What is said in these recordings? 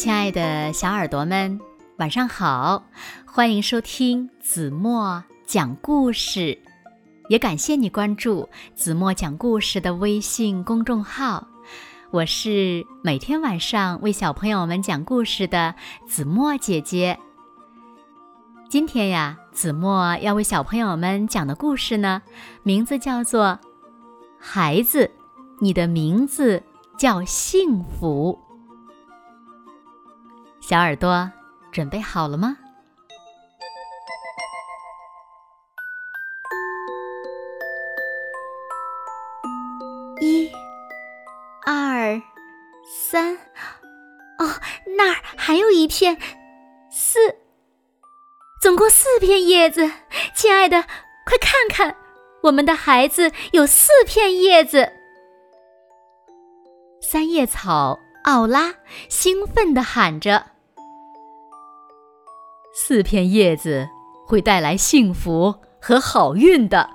亲爱的小耳朵们，晚上好！欢迎收听子墨讲故事，也感谢你关注子墨讲故事的微信公众号。我是每天晚上为小朋友们讲故事的子墨姐姐。今天呀，子墨要为小朋友们讲的故事呢，名字叫做《孩子，你的名字叫幸福》。小耳朵准备好了吗？一、二、三，哦，那儿还有一片，四，总共四片叶子。亲爱的，快看看，我们的孩子有四片叶子。三叶草奥拉兴奋地喊着。四片叶子会带来幸福和好运的。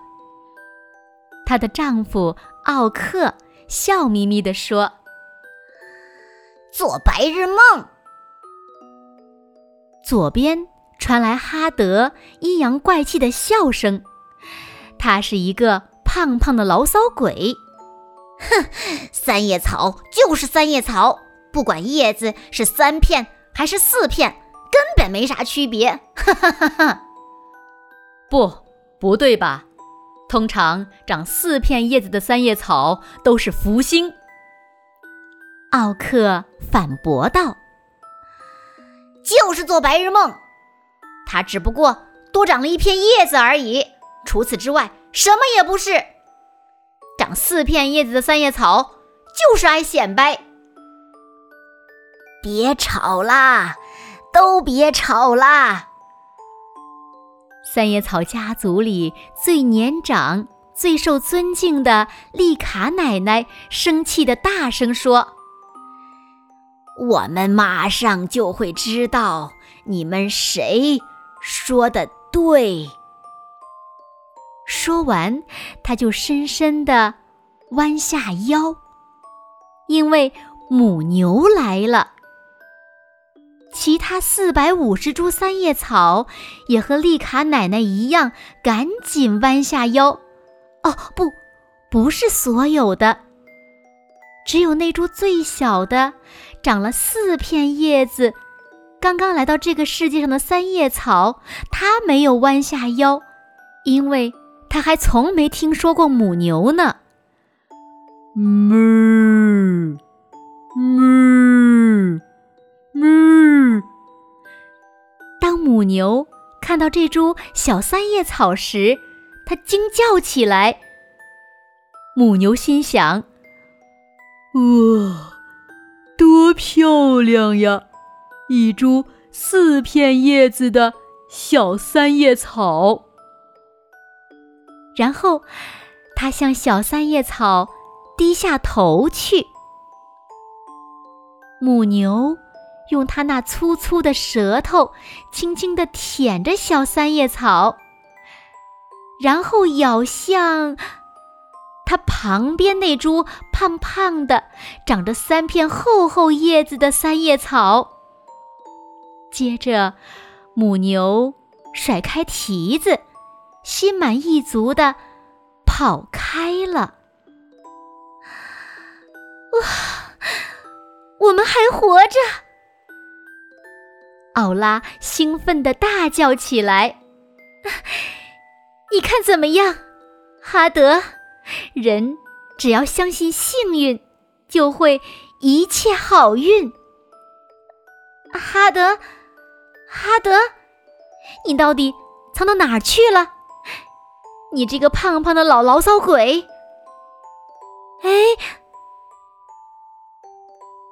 她的丈夫奥克笑眯眯地说：“做白日梦。”左边传来哈德阴阳怪气的笑声，他是一个胖胖的牢骚鬼。哼，三叶草就是三叶草，不管叶子是三片还是四片。根本没啥区别，哈哈哈哈！不，不对吧？通常长四片叶子的三叶草都是福星。奥克反驳道：“就是做白日梦，它只不过多长了一片叶子而已，除此之外什么也不是。长四片叶子的三叶草就是爱显摆。”别吵啦！都别吵啦！三叶草家族里最年长、最受尊敬的丽卡奶奶生气的大声说：“我们马上就会知道你们谁说的对。”说完，他就深深的弯下腰，因为母牛来了。其他四百五十株三叶草也和丽卡奶奶一样，赶紧弯下腰。哦，不，不是所有的，只有那株最小的，长了四片叶子，刚刚来到这个世界上的三叶草，它没有弯下腰，因为它还从没听说过母牛呢。哞，牛看到这株小三叶草时，它惊叫起来。母牛心想：“哇，多漂亮呀！一株四片叶子的小三叶草。”然后，它向小三叶草低下头去。母牛。用它那粗粗的舌头，轻轻地舔着小三叶草，然后咬向它旁边那株胖胖的、长着三片厚厚叶子的三叶草。接着，母牛甩开蹄子，心满意足地跑开了。哇，我们还活着！奥拉兴奋地大叫起来：“你看怎么样，哈德？人只要相信幸运，就会一切好运。”哈德，哈德，你到底藏到哪儿去了？你这个胖胖的老牢骚鬼！哎，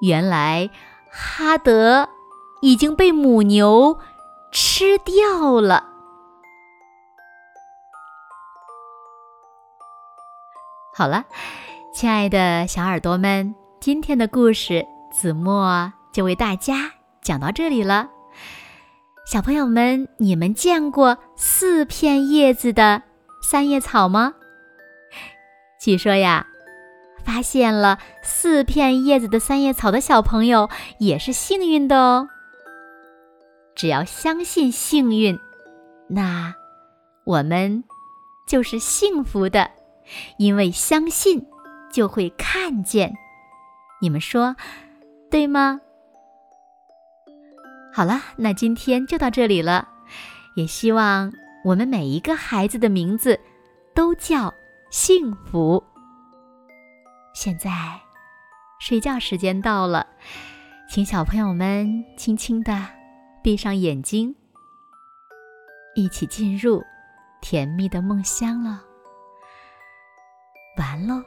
原来哈德。已经被母牛吃掉了。好了，亲爱的小耳朵们，今天的故事子墨就为大家讲到这里了。小朋友们，你们见过四片叶子的三叶草吗？据说呀，发现了四片叶子的三叶草的小朋友也是幸运的哦。只要相信幸运，那我们就是幸福的，因为相信就会看见。你们说对吗？好了，那今天就到这里了。也希望我们每一个孩子的名字都叫幸福。现在睡觉时间到了，请小朋友们轻轻的闭上眼睛，一起进入甜蜜的梦乡了。完喽。